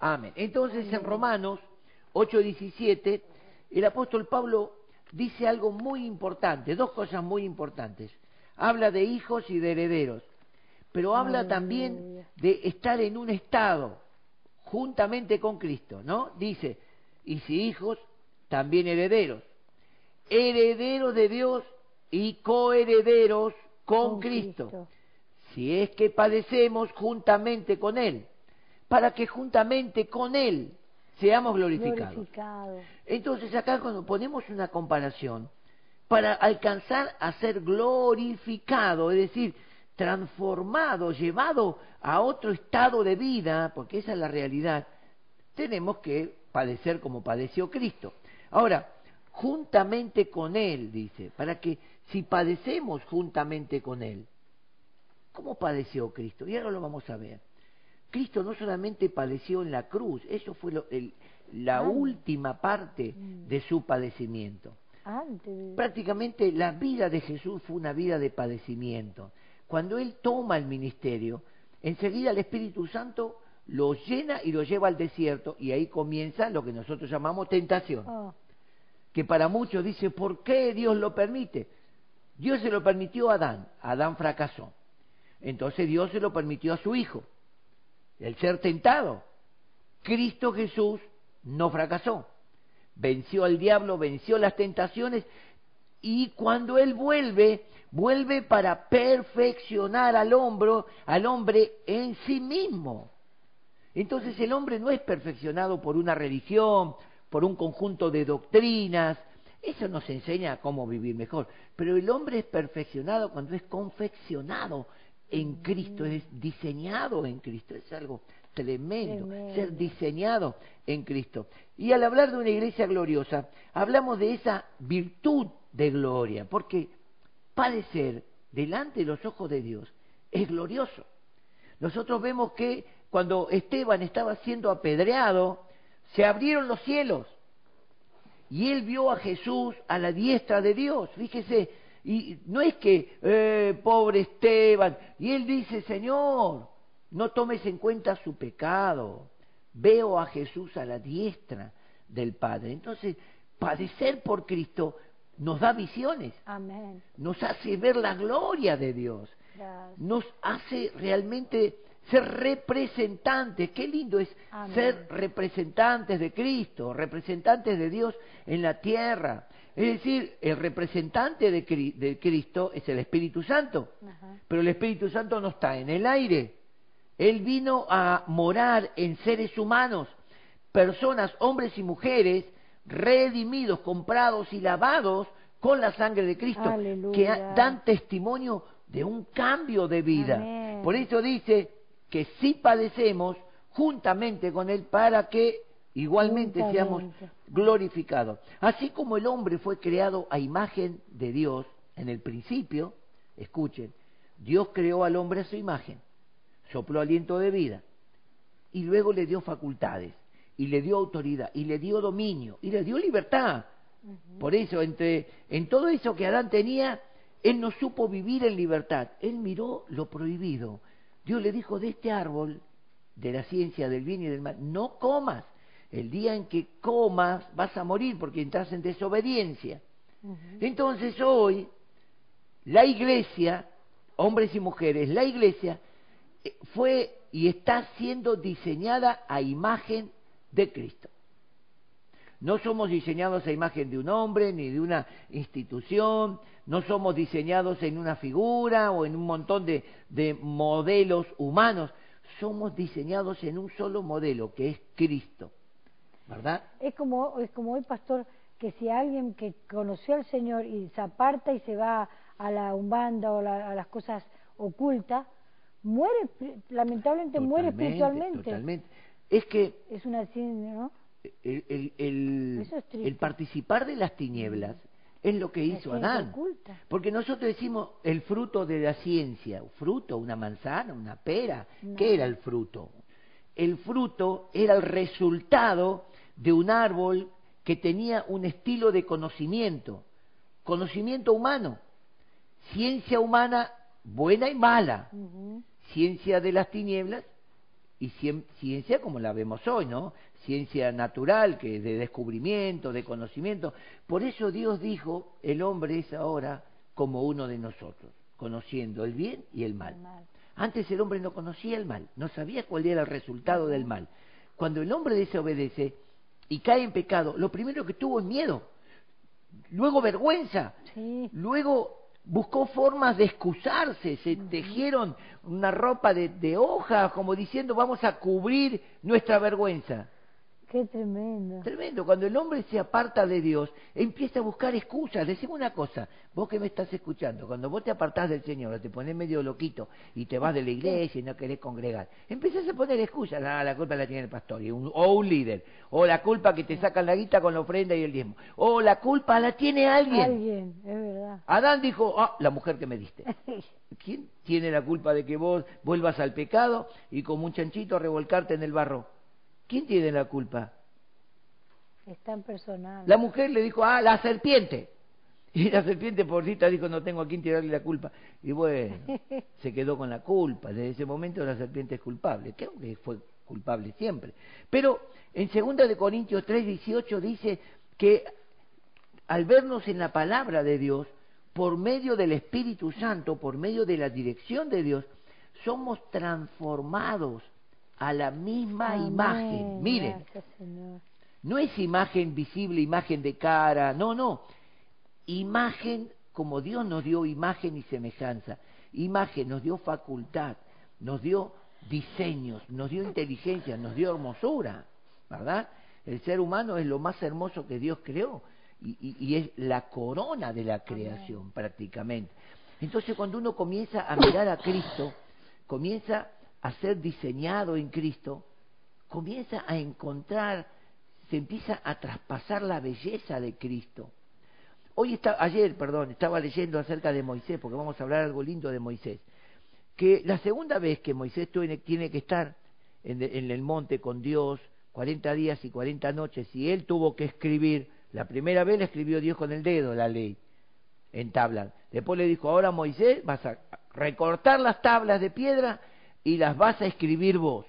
Amén. Entonces en Romanos 8:17, el apóstol Pablo dice algo muy importante, dos cosas muy importantes. Habla de hijos y de herederos, pero habla también de estar en un estado juntamente con Cristo, ¿no? Dice, y si hijos, también herederos. Herederos de Dios y coherederos con, Cristo. Si es que padecemos juntamente con Él, para que juntamente con Él seamos glorificados. Entonces acá cuando ponemos una comparación, para alcanzar a ser glorificado, es decir, transformado, llevado a otro estado de vida, porque esa es la realidad, tenemos que padecer como padeció Cristo. Ahora, juntamente con Él, dice, para que si padecemos juntamente con Él, ¿cómo padeció Cristo? Y ahora lo vamos a ver. Cristo no solamente padeció en la cruz, eso fue la ah. última parte mm. de su padecimiento. Prácticamente la vida de Jesús fue una vida de padecimiento. Cuando Él toma el ministerio, enseguida el Espíritu Santo lo llena y lo lleva al desierto y ahí comienza lo que nosotros llamamos tentación. Oh. Que para muchos dice, ¿por qué Dios lo permite? Dios se lo permitió a Adán, Adán fracasó. Entonces Dios se lo permitió a su hijo el ser tentado. Cristo Jesús no fracasó. Venció al diablo, venció las tentaciones y cuando Él vuelve, vuelve para perfeccionar al hombre, al hombre en sí mismo. Entonces el hombre no es perfeccionado por una religión, por un conjunto de doctrinas, eso nos enseña cómo vivir mejor, pero el hombre es perfeccionado cuando es confeccionado en Cristo, es diseñado en Cristo, es algo tremendo, ser diseñado en Cristo. Y al hablar de una iglesia gloriosa, hablamos de esa virtud de gloria, porque padecer delante de los ojos de Dios es glorioso. Nosotros vemos que cuando Esteban estaba siendo apedreado, se abrieron los cielos y él vio a Jesús a la diestra de Dios. Fíjese, y no es que, eh, pobre Esteban, y él dice, Señor, no tomes en cuenta su pecado, veo a Jesús a la diestra del Padre. Entonces, padecer por Cristo nos da visiones, nos hace ver la gloria de Dios, nos hace realmente ser representantes. Qué lindo es ser representantes de Cristo, representantes de Dios en la tierra. Es decir, el representante de, Cristo es el Espíritu Santo, pero el Espíritu Santo no está en el aire. Él vino a morar en seres humanos, personas, hombres y mujeres, redimidos, comprados y lavados con la sangre de Cristo, que dan testimonio de un cambio de vida. Por eso dice que si padecemos juntamente con Él para que igualmente seamos glorificados. Así como el hombre fue creado a imagen de Dios en el principio, escuchen, Dios creó al hombre a su imagen, sopló aliento de vida y luego le dio facultades y le dio autoridad y le dio dominio y le dio libertad. Por eso, entre, en todo eso que Adán tenía, él no supo vivir en libertad. Él miró lo prohibido. Dios le dijo, de este árbol, de la ciencia del bien y del mal, no comas el día en que comas vas a morir porque entras en desobediencia. Entonces hoy la iglesia, hombres y mujeres, la iglesia eh, fue y está siendo diseñada a imagen de Cristo. No somos diseñados a imagen de un hombre ni de una institución, no somos diseñados en una figura o en un montón de, de modelos humanos, somos diseñados en un solo modelo, que es Cristo. ¿Verdad? Es como, es como hoy, pastor, que si alguien que conoció al Señor y se aparta y se va a la umbanda o a las cosas ocultas, muere, lamentablemente muere espiritualmente. Totalmente. Es que... Es una ¿no? El, el, el, participar de las tinieblas es lo que hizo Adán. Porque nosotros decimos el fruto de la ciencia, fruto, una manzana, una pera. ¿Qué era el fruto? El fruto era el resultado de un árbol que tenía un estilo de conocimiento, conocimiento humano, ciencia humana buena y mala, ciencia de las tinieblas y ciencia como la vemos hoy, ¿no? Ciencia natural, que de descubrimiento, de conocimiento. Por eso Dios dijo, el hombre es ahora como uno de nosotros, conociendo el bien y el mal. Antes el hombre no conocía el mal, no sabía cuál era el resultado del mal. Cuando el hombre desobedece y cae en pecado, lo primero que tuvo es miedo, luego vergüenza, luego buscó formas de excusarse, se tejieron una ropa de, de hojas como diciendo vamos a cubrir nuestra vergüenza. Qué tremendo. Tremendo. Cuando el hombre se aparta de Dios, empieza a buscar excusas. Decime una cosa, vos que me estás escuchando, cuando vos te apartás del Señor, te pones medio loquito y te vas de la iglesia y no querés congregar, empiezas a poner excusas. Ah, la culpa la tiene el pastor o un líder. O la culpa que te sacan la guita con la ofrenda y el diezmo. O la culpa la tiene alguien. Alguien, es verdad. Adán dijo, ah, la mujer que me diste. ¿Quién tiene la culpa de que vos vuelvas al pecado y como un chanchito revolcarte en el barro? ¿Quién tiene la culpa? Es tan personal. La mujer le dijo, ah, la serpiente. Y la serpiente porcita dijo, no tengo a quién tirarle la culpa. Y bueno, se quedó con la culpa. Desde ese momento la serpiente es culpable, que fue culpable siempre. Pero en 2 de Corintios 3, 18 dice que al vernos en la palabra de Dios, por medio del Espíritu Santo, por medio de la dirección de Dios, somos transformados a la misma imagen. Miren, no es imagen visible, imagen de cara, no, no. Imagen como Dios nos dio imagen y semejanza. Imagen nos dio facultad, nos dio diseños, nos dio inteligencia, nos dio hermosura, ¿verdad? El ser humano es lo más hermoso que Dios creó y, es la corona de la creación prácticamente. Entonces cuando uno comienza a mirar a Cristo, comienza a ser diseñado en Cristo, comienza a encontrar, se empieza a traspasar la belleza de Cristo. Hoy está, ayer, perdón, estaba leyendo acerca de Moisés, porque vamos a hablar algo lindo de Moisés, que la segunda vez que Moisés tiene que estar en, el monte con Dios, 40 días y 40 noches, y él tuvo que escribir, la primera vez le escribió Dios con el dedo la ley en tablas. Después le dijo, ahora Moisés vas a recortar las tablas de piedra y las vas a escribir vos.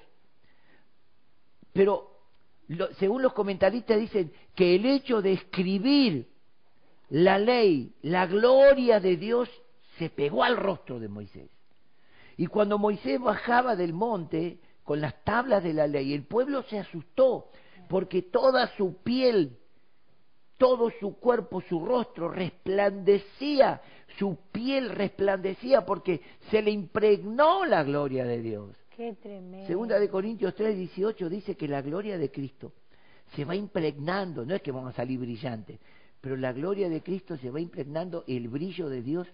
Pero según los comentaristas dicen que el hecho de escribir la ley, la gloria de Dios, se pegó al rostro de Moisés. Y cuando Moisés bajaba del monte con las tablas de la ley, el pueblo se asustó porque toda su piel, todo su cuerpo, su rostro resplandecía su piel resplandecía porque se le impregnó la gloria de Dios. Qué tremendo. Segunda de Corintios 3, 18 dice que la gloria de Cristo se va impregnando, no es que vamos a salir brillantes, pero la gloria de Cristo se va impregnando, el brillo de Dios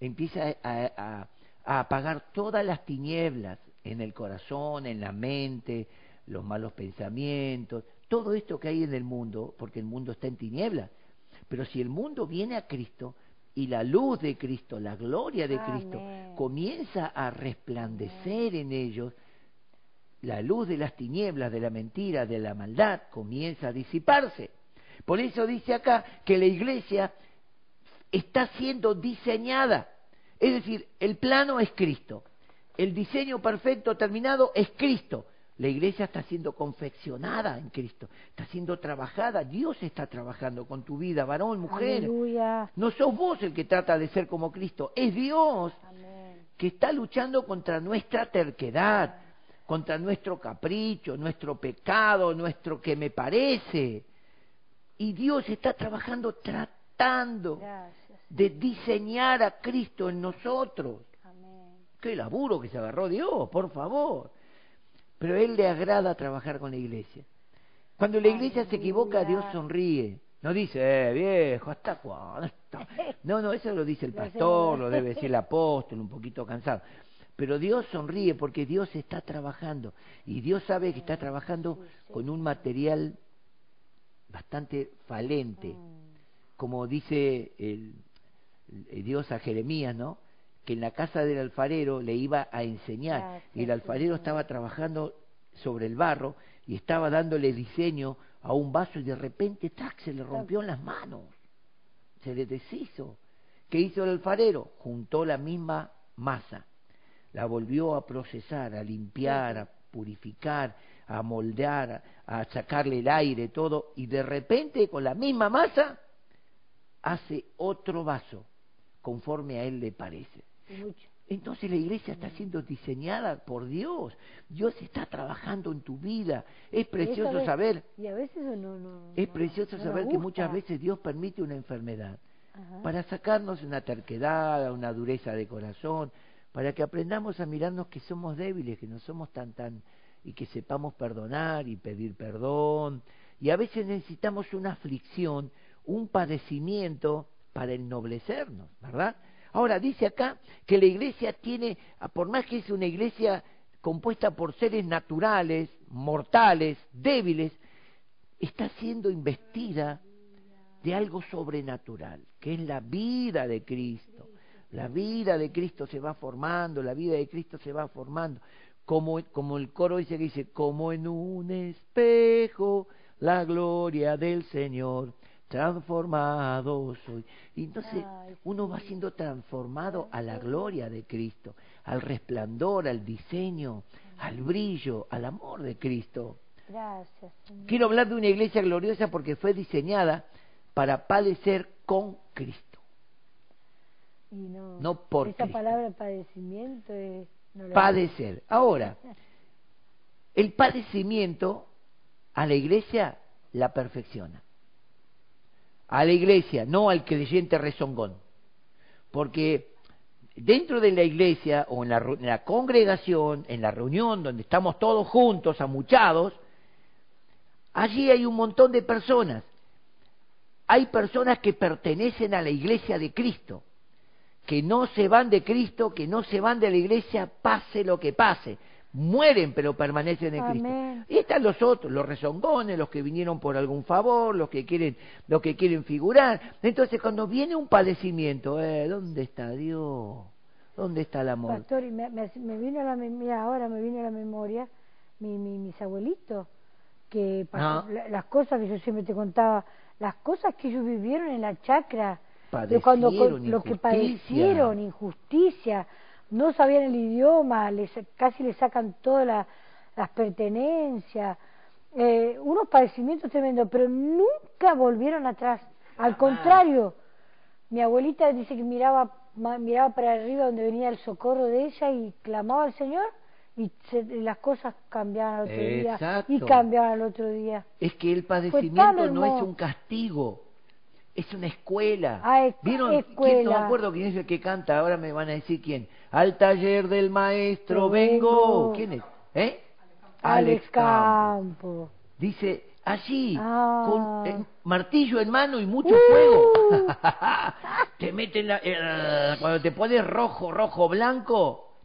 empieza a, a apagar todas las tinieblas en el corazón, en la mente, los malos pensamientos, todo esto que hay en el mundo, porque el mundo está en tinieblas. Pero si el mundo viene a Cristo, y la luz de Cristo, la gloria de Cristo, comienza a resplandecer en ellos, la luz de las tinieblas, de la mentira, de la maldad, comienza a disiparse. Por eso dice acá que la iglesia está siendo diseñada. Es decir, el plano es Cristo. El diseño perfecto terminado es Cristo. La iglesia está siendo confeccionada en Cristo, está siendo trabajada, Dios está trabajando con tu vida, varón, mujer. No sos vos el que trata de ser como Cristo, es Dios que está luchando contra nuestra terquedad, contra nuestro capricho, nuestro pecado, nuestro que me parece. Y Dios está trabajando tratando de diseñar a Cristo en nosotros. Qué laburo que se agarró Dios, por favor pero a Él le agrada trabajar con la iglesia. Cuando la iglesia se equivoca, Dios sonríe. No dice, eh, viejo, ¿hasta cuándo? No, no, eso lo dice el pastor, lo debe decir el apóstol, un poquito cansado. Pero Dios sonríe porque Dios está trabajando. Y Dios sabe que está trabajando con un material bastante falente. Mm. Como dice el Dios a Jeremías, ¿no? Que en la casa del alfarero le iba a enseñar y el alfarero estaba trabajando sobre el barro y estaba dándole diseño a un vaso y de repente ¡tac! se le rompió en las manos, se le deshizo. ¿Qué hizo el alfarero? Juntó la misma masa, la volvió a procesar, a limpiar, purificar, a moldear, a sacarle el aire, todo, y de repente con la misma masa hace otro vaso, conforme a él le parece. Entonces la iglesia está siendo diseñada por Dios. Dios está trabajando en tu vida. Es precioso saber. Y a veces no, no es precioso saber que muchas veces Dios permite una enfermedad para sacarnos una terquedad, una dureza de corazón, para que aprendamos a mirarnos que somos débiles, que no somos tan tan y que sepamos perdonar y pedir perdón. Y a veces necesitamos una aflicción, un padecimiento para ennoblecernos, ¿verdad? Ahora dice acá que la iglesia tiene, por más que es una iglesia compuesta por seres naturales, mortales, débiles, está siendo investida de algo sobrenatural, que es la vida de Cristo. La vida de Cristo se va formando, la vida de Cristo se va formando. Como, como el coro dice que dice, como en un espejo la gloria del Señor transformado soy. Y entonces uno va siendo transformado a la gloria de Cristo, al resplandor, al diseño, al brillo, al amor de Cristo. Gracias. Quiero hablar de una iglesia gloriosa porque fue diseñada para padecer con Cristo. Y no, no por esa palabra padecimiento es padecer. Ahora, el padecimiento a la iglesia la perfecciona a la iglesia, no al creyente rezongón. Porque dentro de la iglesia o en la, congregación, en la reunión donde estamos todos juntos, amuchados, allí hay un montón de personas. Hay personas que pertenecen a la iglesia de Cristo, que no se van de Cristo, que no se van de la iglesia, pase lo que pase mueren pero permanecen en Cristo. Y están los otros, los rezongones, los que vinieron por algún favor, los que quieren, los que quieren figurar. Entonces cuando viene un padecimiento, eh, ¿dónde está Dios? ¿Dónde está el amor? Pastor, me, me, vino a la mira, ahora me vino a la memoria mi, mis abuelitos, que ah. las cosas que yo siempre te contaba, las cosas que ellos vivieron en la chacra, de cuando lo que padecieron, injusticia, no sabían el idioma, les, casi le sacan todas las pertenencias, eh, unos padecimientos tremendos, pero nunca volvieron atrás. Al contrario, mi abuelita dice que miraba, miraba para arriba donde venía el socorro de ella y clamaba al Señor y las cosas cambiaban al otro día y cambiaban al otro día. Es que el padecimiento no es un castigo, es una escuela. Ah, ¿Vieron? Escuela. no me acuerdo quién es el que canta, ahora me van a decir quién. Al taller del maestro vengo. ¿Quién es? ¿Eh? Alex Campo. Dice, allí, con ah. martillo en mano y mucho fuego. te meten la, eh, cuando te pones rojo, rojo, blanco.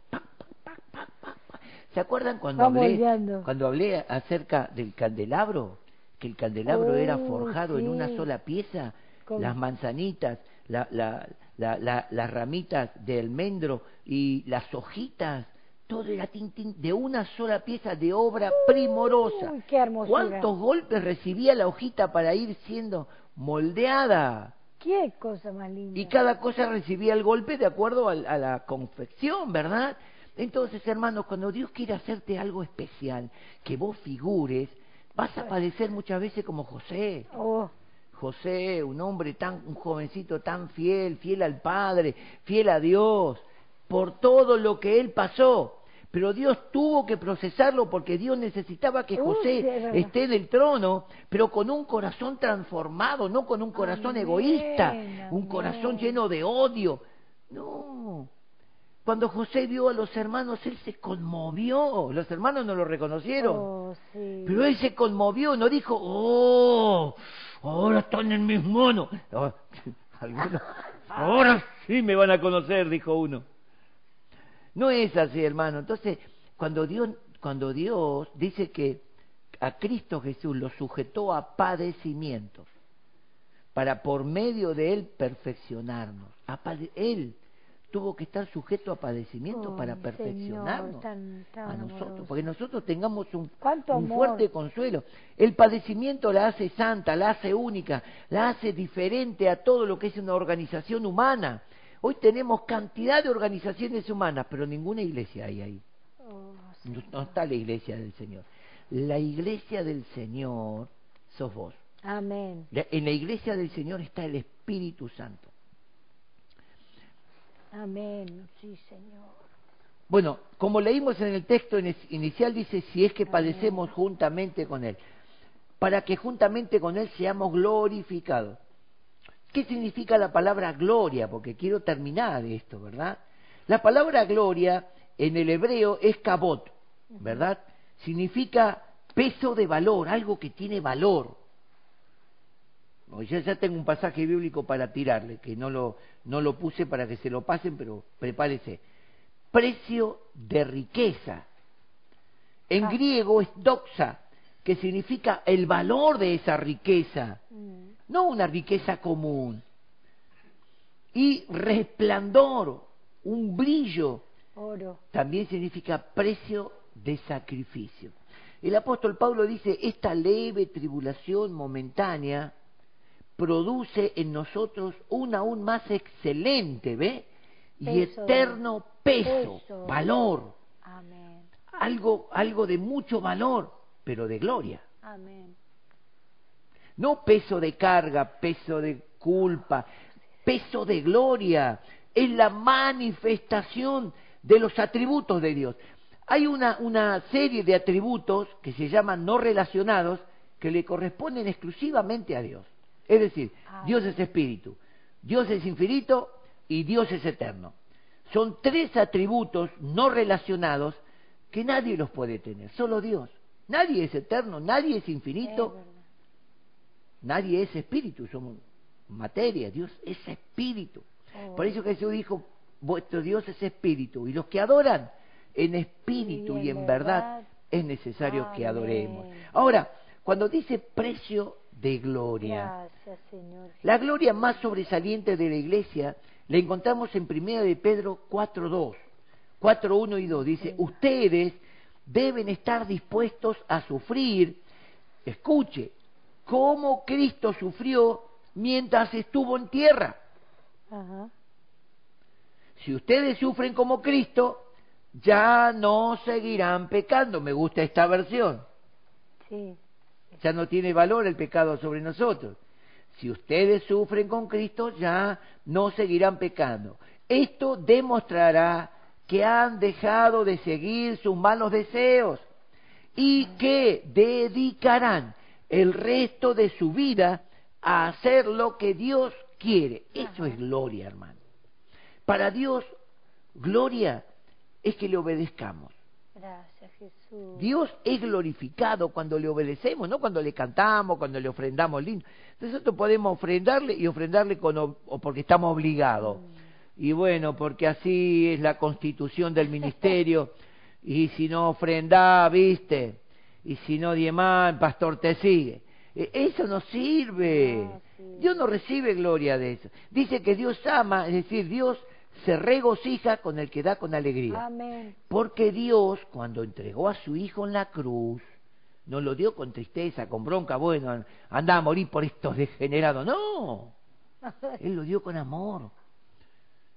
¿Se acuerdan cuando hablé, cuando hablé acerca del candelabro? Que el candelabro era oh, forjado en una sola pieza las manzanitas, la, la, la, las ramitas de almendro y las hojitas, todo era tintín de una sola pieza de obra primorosa. qué ¿Cuántos golpes recibía la hojita para ir siendo moldeada? Qué cosa más linda. Y cada cosa recibía el golpe de acuerdo a, a la confección, ¿verdad? Entonces, hermanos, cuando Dios quiere hacerte algo especial, que vos figures, vas a padecer muchas veces como José. Oh. José, un hombre tan, un jovencito tan fiel, fiel al Padre, fiel a Dios, por todo lo que él pasó. Pero Dios tuvo que procesarlo porque Dios necesitaba que José esté en el trono, pero con un corazón transformado, no con un corazón egoísta, un corazón lleno de odio. No. Cuando José vio a los hermanos, él se conmovió. Los hermanos no lo reconocieron. Oh, pero él se conmovió, no dijo, oh, ahora están en mis manos. ahora sí me van a conocer, dijo uno. No es así, hermano. Entonces, cuando Dios, cuando Dios dice que a Cristo Jesús lo sujetó a padecimientos, para por medio de Él perfeccionarnos. A él tuvo que estar sujeto a padecimiento para perfeccionarnos a nosotros, porque nosotros tengamos un, un fuerte consuelo. El padecimiento la hace santa, la hace única, la hace diferente a todo lo que es una organización humana. Hoy tenemos cantidad de organizaciones humanas, pero ninguna iglesia hay ahí. Oh, no, no está la iglesia del Señor. La iglesia del Señor sos vos. Amén. En la iglesia del Señor está el Espíritu Santo. Amén. Sí, Señor. Bueno, como leímos en el texto in- inicial, dice, si es que padecemos juntamente con Él, para que juntamente con Él seamos glorificados. ¿Qué significa la palabra gloria? Porque quiero terminar esto, ¿verdad? La palabra gloria en el hebreo es kabot, ¿verdad? Significa peso de valor, algo que tiene valor. Ya, ya tengo un pasaje bíblico para tirarle, que no lo, no lo puse para que se lo pasen, pero prepárese. Precio de riqueza. En Ah. griego es doxa, que significa el valor de esa riqueza, Mm. no una riqueza común. Y resplandor, un brillo, Oro. también significa precio de sacrificio. El apóstol Pablo dice, esta leve tribulación momentánea produce en nosotros un aún más excelente, ¿ve? Y eterno peso, Peso. valor, Amén. algo, algo de mucho valor, pero de gloria. Amén. No peso de carga, peso de culpa, peso de gloria. Es la manifestación de los atributos de Dios. Hay una, una serie de atributos que se llaman no relacionados que le corresponden exclusivamente a Dios. Es decir, Ah. Dios es espíritu, Dios es infinito y Dios es eterno. Son tres atributos no relacionados que nadie los puede tener, solo Dios. Nadie es eterno, nadie es infinito. Nadie es espíritu, somos materia, Dios es espíritu. Oh. Por eso Jesús dijo, vuestro Dios es espíritu, y los que adoran en espíritu Y y en verdad verdad. es necesario que adoremos. Ahora, cuando dice precio de gloria, Gracias, Señor. la gloria más sobresaliente de la iglesia la encontramos en 1 de Pedro 4.2, 4.1 y 2. Dice, ustedes deben estar dispuestos a sufrir, escuche, como Cristo sufrió mientras estuvo en tierra. Ajá. Si ustedes sufren como Cristo, ya no seguirán pecando. Me gusta esta versión. Sí. Ya no tiene valor el pecado sobre nosotros. Si ustedes sufren con Cristo, ya no seguirán pecando. Esto demostrará que han dejado de seguir sus malos deseos y que dedicarán el resto de su vida a hacer lo que Dios quiere. Eso es gloria, hermano. Para Dios, gloria es que le obedezcamos. Gracias, Jesús. Dios es glorificado cuando le obedecemos, no cuando le cantamos, cuando le ofrendamos lindo. Nosotros podemos ofrendarle y ofrendarle con, o porque estamos obligados. Y bueno, porque así es la constitución del ministerio. y si no ofrendá, viste. Y si no diezmá, el pastor te sigue. E- Eso no sirve. Ah, sí. Dios no recibe gloria de eso. Dice que Dios ama, es decir, Dios se regocija con el que da con alegría. Amén. Porque Dios, cuando entregó a su Hijo en la cruz, no lo dio con tristeza, con bronca, bueno, anda a morir por estos degenerados. No, Él lo dio con amor.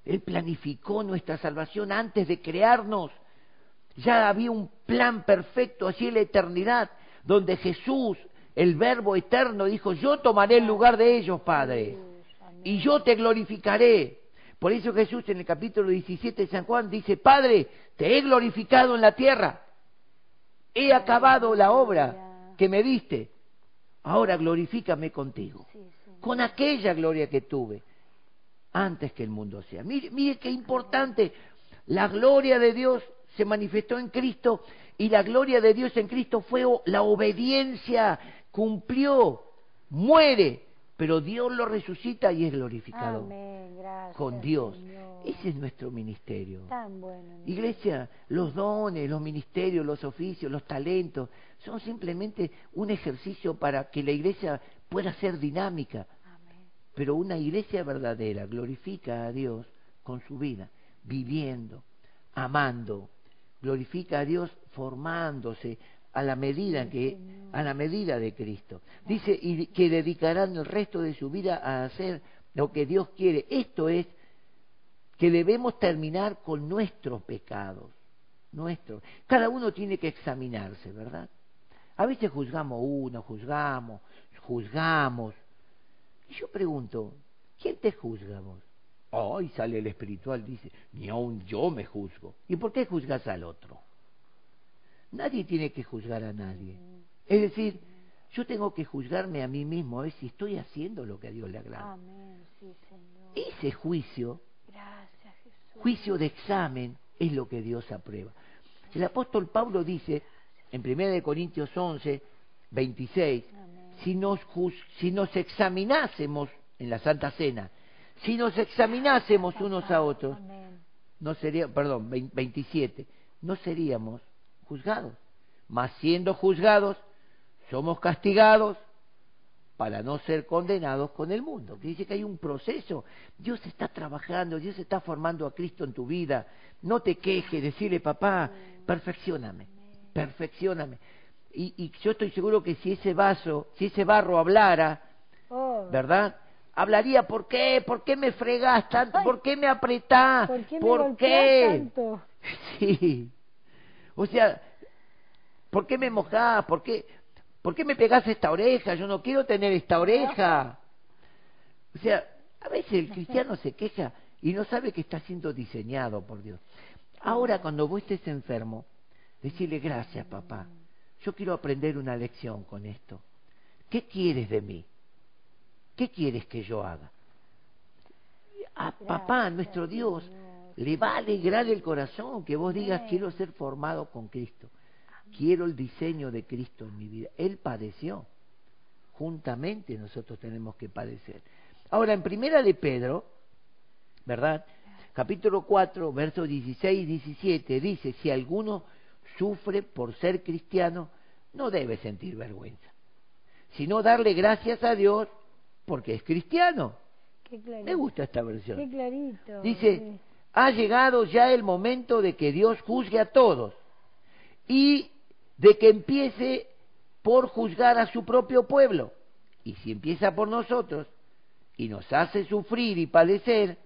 Él planificó nuestra salvación antes de crearnos. Ya había un plan perfecto así en la eternidad, donde Jesús, el Verbo eterno, dijo, yo tomaré el lugar de ellos, Padre, y yo te glorificaré. Por eso Jesús en el capítulo 17 de San Juan dice, Padre, te he glorificado en la tierra, he acabado la obra que me diste, ahora glorifícame contigo, con aquella gloria que tuve antes que el mundo sea. Mire, mire qué importante, la gloria de Dios se manifestó en Cristo y la gloria de Dios en Cristo fue la obediencia, cumplió, muere, pero Dios lo resucita y es glorificado Amén. Gracias. con Dios. Señor. Ese es nuestro ministerio. Tan bueno. ¿no? Iglesia, los dones, los ministerios, los oficios, los talentos, son simplemente un ejercicio para que la iglesia pueda ser dinámica. Amén. Pero una iglesia verdadera glorifica a Dios con su vida, viviendo, amando, glorifica a Dios formándose a la medida que a la medida de Cristo. Dice y que dedicarán el resto de su vida a hacer lo que Dios quiere. Esto es que debemos terminar con nuestros pecados. nuestro. Cada uno tiene que examinarse, ¿verdad? A veces juzgamos uno, juzgamos, juzgamos. Y yo pregunto, ¿quién te juzga vos? Ay, sale el espiritual, dice, ni aun yo me juzgo. ¿Y por qué juzgas al otro? Nadie tiene que juzgar a nadie. Es decir, yo tengo que juzgarme a mí mismo a ver si estoy haciendo lo que a Dios le agrada. Amén, sí, Señor. Ese juicio, Gracias, Jesús. juicio de examen, es lo que Dios aprueba. El apóstol Pablo dice en 1 Corintios 11, 26, Amén. si nos, si nos examinásemos en la Santa Cena, si nos examinásemos unos a otros, Amén. no sería, perdón, vein- 27, no seríamos juzgados. Mas siendo juzgados, somos castigados para no ser condenados con el mundo. Que dice que hay un proceso. Dios está trabajando, Dios está formando a Cristo en tu vida. No te quejes, decirle, papá, perfeccioname, perfeccioname. Y, y yo estoy seguro que si ese vaso, si ese barro hablara, Oh, ¿verdad? Hablaría, ¿por qué? ¿Por qué me fregás tanto? ¿Por qué me apretás? ¿Por qué me ¿Por qué? tanto? Sí. O sea, ¿por qué me mojás? ¿Por qué, ¿Por qué me pegás esta oreja? Yo no quiero tener esta oreja. O sea, a veces el cristiano se queja y no sabe que está siendo diseñado por Dios. Ahora, cuando vos estés enfermo, decirle gracias, papá. Yo quiero aprender una lección con esto. ¿Qué quieres de mí? ¿Qué quieres que yo haga? A papá, nuestro Dios, le va a alegrar el corazón que vos digas, quiero ser formado con Cristo. Quiero el diseño de Cristo en mi vida. Él padeció. Juntamente nosotros tenemos que padecer. Ahora, en primera de Pedro, ¿verdad? Capítulo 4, versos 16 y 17, dice, si alguno sufre por ser cristiano, no debe sentir vergüenza, sino darle gracias a Dios porque es cristiano. Qué clarito. Me gusta esta Qué versión. clarito. Dice. Ha llegado ya el momento de que Dios juzgue a todos y de que empiece por juzgar a su propio pueblo. Y si empieza por nosotros y nos hace sufrir y padecer,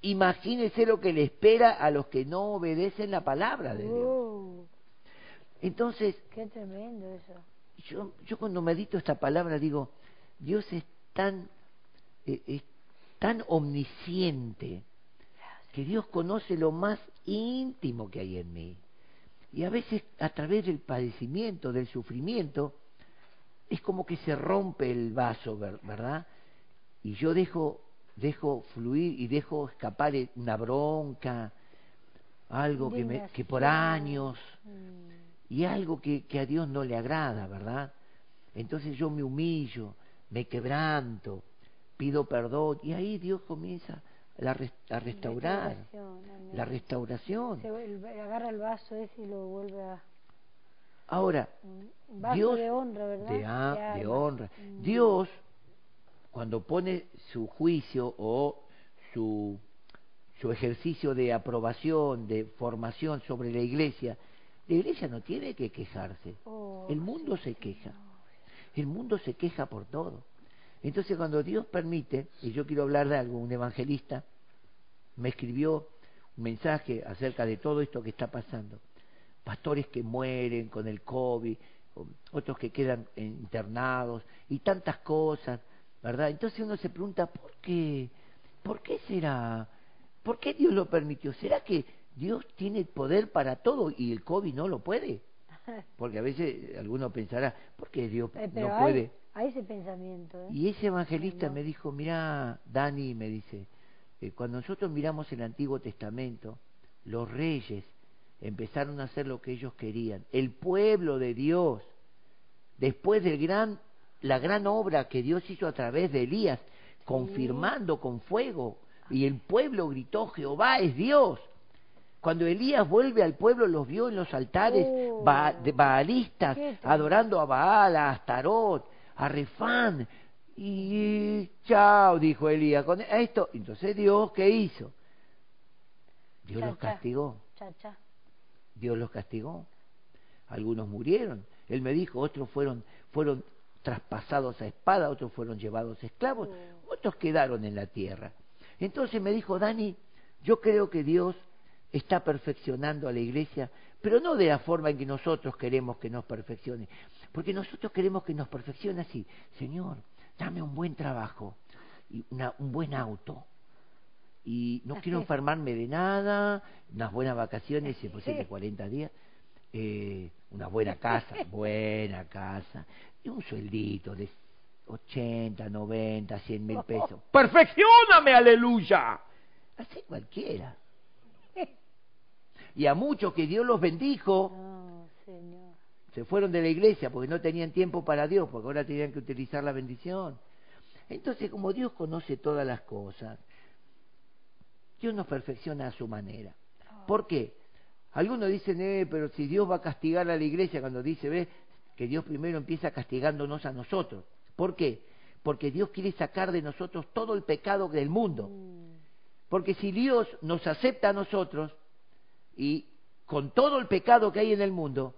imagínese lo que le espera a los que no obedecen la palabra de Dios. Oh, Entonces, qué tremendo eso. yo, yo cuando medito esta palabra digo, Dios es tan, eh, es tan omnisciente que Dios conoce lo más íntimo que hay en mí. Y a veces a través del padecimiento, del sufrimiento, es como que se rompe el vaso, ver- ¿verdad? Y yo dejo, dejo fluir y dejo escapar una bronca, algo que, me, que por años, Mm. y algo que, que a Dios no le agrada, ¿verdad? Entonces yo me humillo, me quebranto, pido perdón y ahí Dios comienza la res- a restaurar, Restauración, la restauración. Se vuelve- agarra el vaso ese y lo vuelve a... Ahora, vaso Dios de honra, ¿verdad? de, a- de alma. honra. Mm. Dios, cuando pone su juicio o su, su ejercicio de aprobación, de formación sobre la iglesia, la iglesia no tiene que quejarse. Oh, El mundo se queja. El mundo se queja por todo. Entonces cuando Dios permite, y yo quiero hablar de algo, un evangelista me escribió un mensaje acerca de todo esto que está pasando. Pastores que mueren con el COVID, otros que quedan internados y tantas cosas, ¿verdad? Entonces uno se pregunta, ¿por qué? ¿Por qué será? ¿Por qué Dios lo permitió? ¿Será que Dios tiene poder para todo y el COVID no lo puede? Porque a veces alguno pensará, ¿por qué Dios Eh, pero no hay, puede? hay ese pensamiento, ¿eh? Y ese evangelista no. me dijo, mira, Dani, me dice, eh, cuando nosotros miramos el Antiguo Testamento, los reyes empezaron a hacer lo que ellos querían. El pueblo de Dios, después del gran, la gran obra que Dios hizo a través de Elías, confirmando con fuego, y el pueblo gritó, Jehová es Dios. Cuando Elías vuelve al pueblo, los vio en los altares Oh. ba- de baalistas, adorando a Baal, a Astarot, a Refán. Y chao, dijo Elías, con esto. Entonces Dios, ¿qué hizo? Dios Cha, los castigó, Cha, cha. Dios los castigó. Algunos murieron. Él me dijo, otros fueron, fueron traspasados a espada, otros fueron llevados esclavos, Oh. otros quedaron en la tierra. Entonces me dijo, Dani, yo creo que Dios está perfeccionando a la iglesia pero no de la forma en que nosotros queremos que nos perfeccione, porque nosotros queremos que nos perfeccione así, Señor, dame un buen trabajo y un buen auto, y no quiero enfermarme de nada, unas buenas vacaciones, si es posible 40 días, eh, una buena casa, buena casa, y un sueldito de 80, 90, 100 mil pesos. ¡Perfeccioname, aleluya! Así cualquiera. Y a muchos que Dios los bendijo, se fueron de la iglesia porque no tenían tiempo para Dios, porque ahora tenían que utilizar la bendición. Entonces, como Dios conoce todas las cosas, Dios nos perfecciona a su manera. ¿Por qué? Algunos dicen, eh, pero si Dios va a castigar a la iglesia, cuando dice, ve, que Dios primero empieza castigándonos a nosotros. ¿Por qué? Porque Dios quiere sacar de nosotros todo el pecado del mundo. Mm. Porque si Dios nos acepta a nosotros y con todo el pecado que hay en el mundo,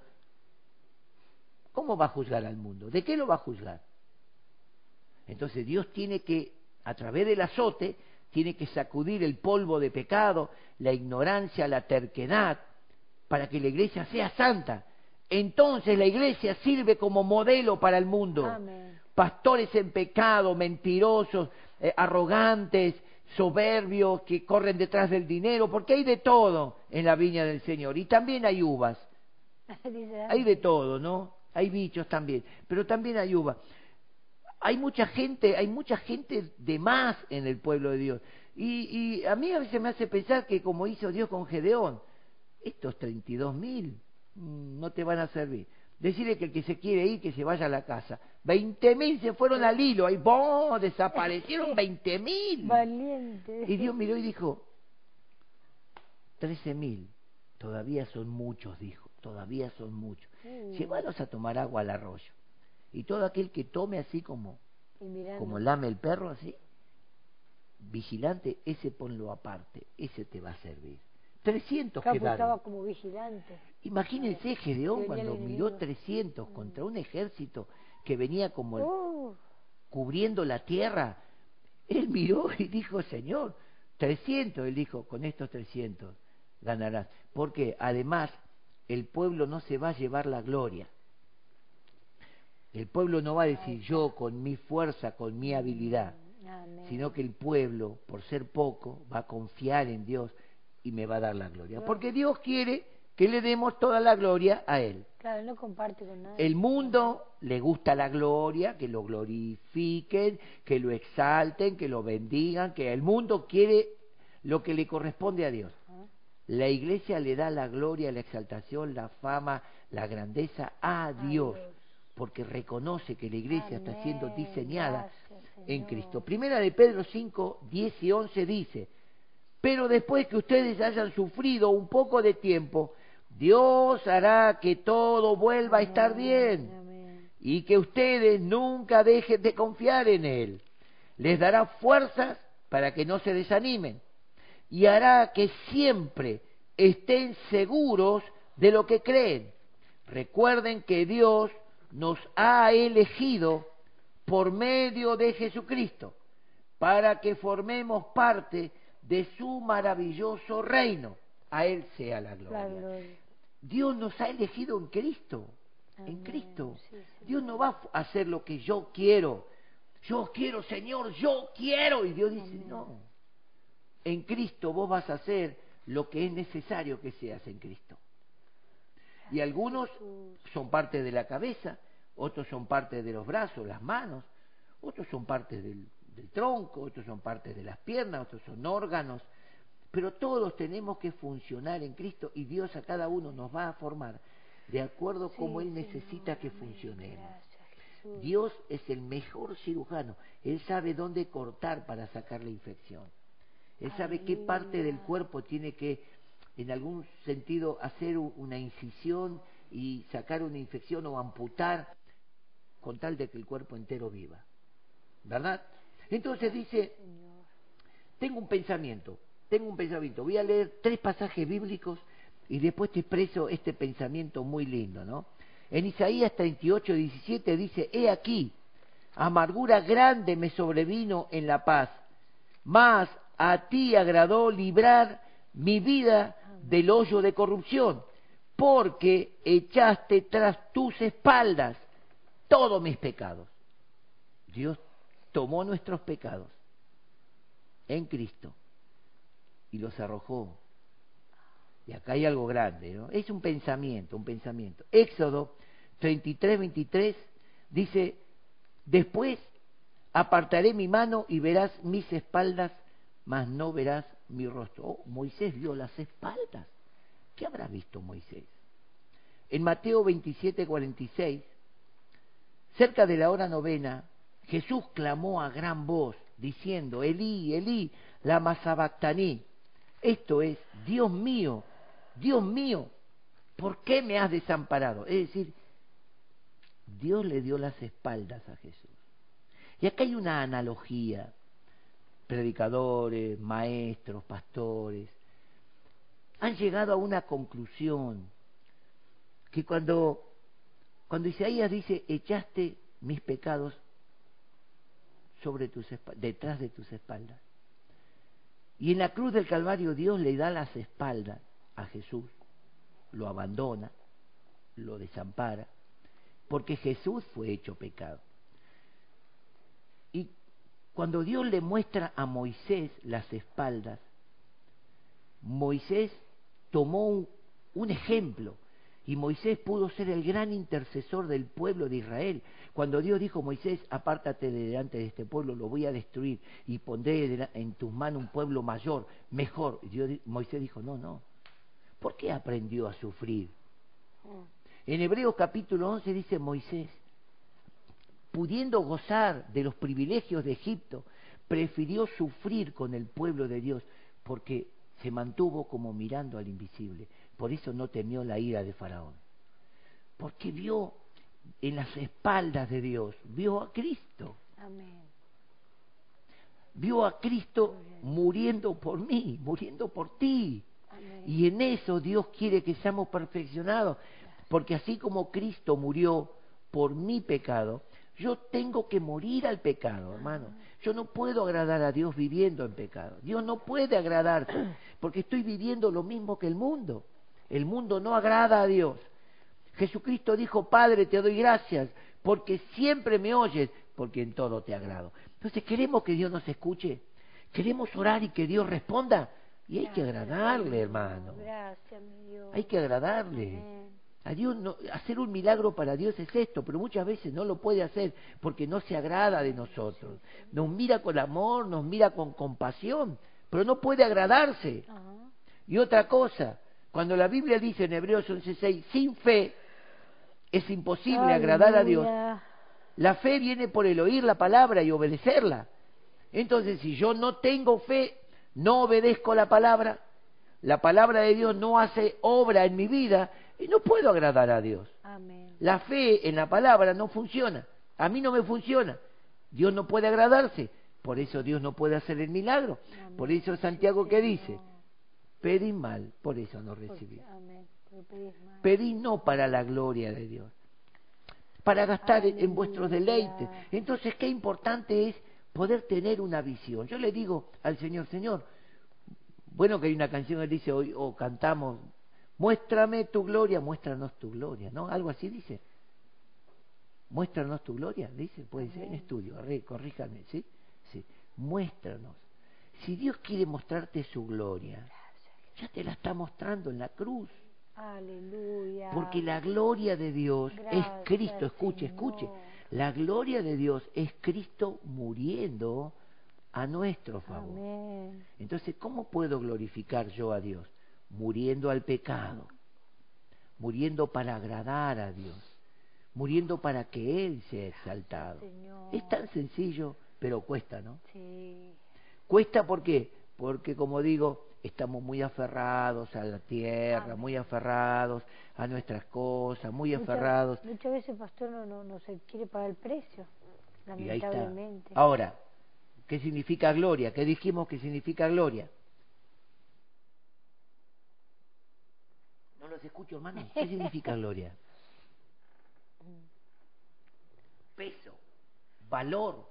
¿cómo va a juzgar al mundo? ¿De qué lo va a juzgar? Entonces Dios tiene que, a través del azote, tiene que sacudir el polvo de pecado, la ignorancia, la terquedad, para que la iglesia sea santa. Entonces la iglesia sirve como modelo para el mundo. Pastores en pecado, mentirosos, eh, arrogantes, soberbios, que corren detrás del dinero, porque hay de todo en la viña del Señor. Y también hay uvas. hay de todo, ¿no? Hay bichos también, pero también hay uvas hay mucha gente, hay mucha gente de más en el pueblo de Dios. Y, a mí a veces me hace pensar que como hizo Dios con Gedeón, estos 32 mil mm, no te van a servir. Decirle que el que se quiere ir, que se vaya a la casa. 20 mil se fueron al hilo, ahí ¡bom! desaparecieron 20 mil. Y Dios miró y dijo, 13 mil, todavía son muchos, dijo, todavía son muchos. Mm. Llévalos a tomar agua al arroyo. Y todo aquel que tome así como, como lame el perro así, vigilante, ese ponlo aparte, ese te va a servir. 300 claro, estaba como vigilante. Imagínense Gedeón cuando miró 300 mm. contra un ejército que venía como oh. cubriendo la tierra. Él miró y dijo, Señor, 300. Él dijo, con estos 300 ganarás. Porque además el pueblo no se va a llevar la gloria. El pueblo no va a decir yo con mi fuerza, con mi habilidad, sino que el pueblo, por ser poco, va a confiar en Dios y me va a dar la gloria. Porque Dios quiere que le demos toda la gloria a Él. Claro, no comparte con nadie. El mundo le gusta la gloria, que lo glorifiquen, que lo exalten, que lo bendigan, que el mundo quiere lo que le corresponde a Dios. La iglesia le da la gloria, la exaltación, la fama, la grandeza a Dios porque reconoce que la iglesia está siendo diseñada en Cristo. Primera de Pedro 5, 10 y 11 dice, pero después que ustedes hayan sufrido un poco de tiempo, Dios hará que todo vuelva a estar bien y que ustedes nunca dejen de confiar en Él. Les dará fuerzas para que no se desanimen y hará que siempre estén seguros de lo que creen. Recuerden que Dios nos ha elegido por medio de Jesucristo para que formemos parte de su maravilloso reino. A Él sea la gloria. Dios nos ha elegido en Cristo, en Cristo. Dios no va a hacer lo que yo quiero. Yo quiero, Señor, yo quiero. Y Dios dice, no. En Cristo vos vas a hacer lo que es necesario que seas en Cristo. Y algunos son parte de la cabeza, otros son parte de los brazos, las manos, otros son parte del, tronco, otros son parte de las piernas, otros son órganos, pero todos tenemos que funcionar en Cristo y Dios a cada uno nos va a formar de acuerdo como Él necesita que funcionemos. Dios es el mejor cirujano, Él sabe dónde cortar para sacar la infección, Él sabe qué parte del cuerpo tiene que en algún sentido hacer una incisión y sacar una infección o amputar con tal de que el cuerpo entero viva. ¿Verdad? Entonces dice, tengo un pensamiento, tengo un pensamiento. Voy a leer tres pasajes bíblicos y después te expreso este pensamiento muy lindo, ¿no? En Isaías 38, 17 dice, he aquí, amargura grande me sobrevino en la paz, mas a ti agradó librar mi vida del hoyo de corrupción porque echaste tras tus espaldas todos mis pecados. Dios tomó nuestros pecados en Cristo y los arrojó. Y acá hay algo grande, ¿no? Es un pensamiento, un pensamiento. Éxodo 33, 23 dice, después apartaré mi mano y verás mis espaldas, mas no verás mi rostro. Oh, Moisés vio las espaldas. ¿Qué habrá visto Moisés? En Mateo 27, 46, cerca de la hora novena, Jesús clamó a gran voz, diciendo, Elí, Elí, la sabactaní. Esto es, Dios mío, Dios mío, ¿por qué me has desamparado? Es decir, Dios le dio las espaldas a Jesús. Y acá hay una analogía. Predicadores, maestros, pastores, han llegado a una conclusión que cuando, cuando Isaías dice, echaste mis pecados sobre tus detrás de tus espaldas. Y en la cruz del Calvario Dios le da las espaldas a Jesús, lo abandona, lo desampara, porque Jesús fue hecho pecado. Cuando Dios le muestra a Moisés las espaldas, Moisés tomó un, un ejemplo y Moisés pudo ser el gran intercesor del pueblo de Israel. Cuando Dios dijo, Moisés, apártate de delante de este pueblo, lo voy a destruir y pondré en tus manos un pueblo mayor, mejor. Dios, Moisés dijo, no, no. ¿Por qué aprendió a sufrir? En Hebreos capítulo 11 dice Moisés, pudiendo gozar de los privilegios de Egipto, prefirió sufrir con el pueblo de Dios porque se mantuvo como mirando al invisible. Por eso no temió la ira de Faraón. Porque vio en las espaldas de Dios, vio a Cristo. Amén. Vio a Cristo muriendo por mí, muriendo por ti. Y en eso Dios quiere que seamos perfeccionados. Porque así como Cristo murió por mi pecado, yo tengo que morir al pecado, hermano. Yo no puedo agradar a Dios viviendo en pecado. Dios no puede agradarte porque estoy viviendo lo mismo que el mundo. El mundo no agrada a Dios. Jesucristo dijo, Padre, te doy gracias porque siempre me oyes, porque en todo te agrado. Entonces, ¿queremos que Dios nos escuche? ¿Queremos orar y que Dios responda? Y hay que agradarle, hermano. Gracias, Dios. Hay que agradarle. A Dios no, hacer un milagro para Dios es esto, pero muchas veces no lo puede hacer porque no se agrada de nosotros. Nos mira con amor, nos mira con compasión, pero no puede agradarse. Y otra cosa, cuando la Biblia dice en Hebreos 11:6, sin fe es imposible agradar a Dios. La fe viene por el oír la palabra y obedecerla. Entonces, si yo no tengo fe, no obedezco la palabra, la palabra de Dios no hace obra en mi vida, y no puedo agradar a Dios. La fe en la palabra no funciona. A mí no me funciona. Dios no puede agradarse. Por eso Dios no puede hacer el milagro. Por eso Santiago que dice, pedí mal, por eso no recibí. Pedí no para la gloria de Dios, para gastar en vuestros deleites. Entonces, qué importante es poder tener una visión. Yo le digo al Señor, Señor, bueno que hay una canción que dice hoy, o cantamos, Muéstrame tu gloria, muéstranos tu gloria, ¿no? Algo así dice. Muéstranos tu gloria, dice, puede ser en estudio, corríjame, ¿sí? Sí, muéstranos. Si Dios quiere mostrarte su gloria, ya te la está mostrando en la cruz. Aleluya. Porque la gloria de Dios es Cristo, escuche, escuche. La gloria de Dios es Cristo muriendo a nuestro favor. Entonces, ¿cómo puedo glorificar yo a Dios? Muriendo al pecado, muriendo para agradar a Dios, muriendo para que Él sea exaltado. Es tan sencillo, pero cuesta, ¿no? Sí. Cuesta ¿por qué? Porque, como digo, estamos muy aferrados a la tierra, muy aferrados a nuestras cosas, muy aferrados. Muchas veces, pastor, no, no, se quiere pagar el precio, lamentablemente. Ahora, ¿qué significa gloria? ¿Qué dijimos que significa gloria? Los escucho, hermano. ¿Qué significa gloria? Peso, valor,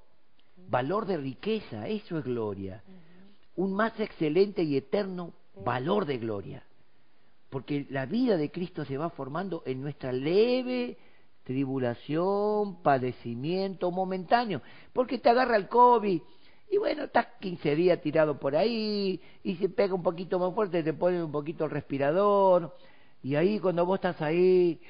valor de riqueza, eso es gloria. Un más excelente y eterno valor de gloria. porque la vida de Cristo se va formando en nuestra leve tribulación, padecimiento momentáneo, porque te agarra el COVID y bueno, estás 15 días tirado por ahí y se pega un poquito más fuerte, te pone un poquito el respirador y ahí cuando vos estás ahí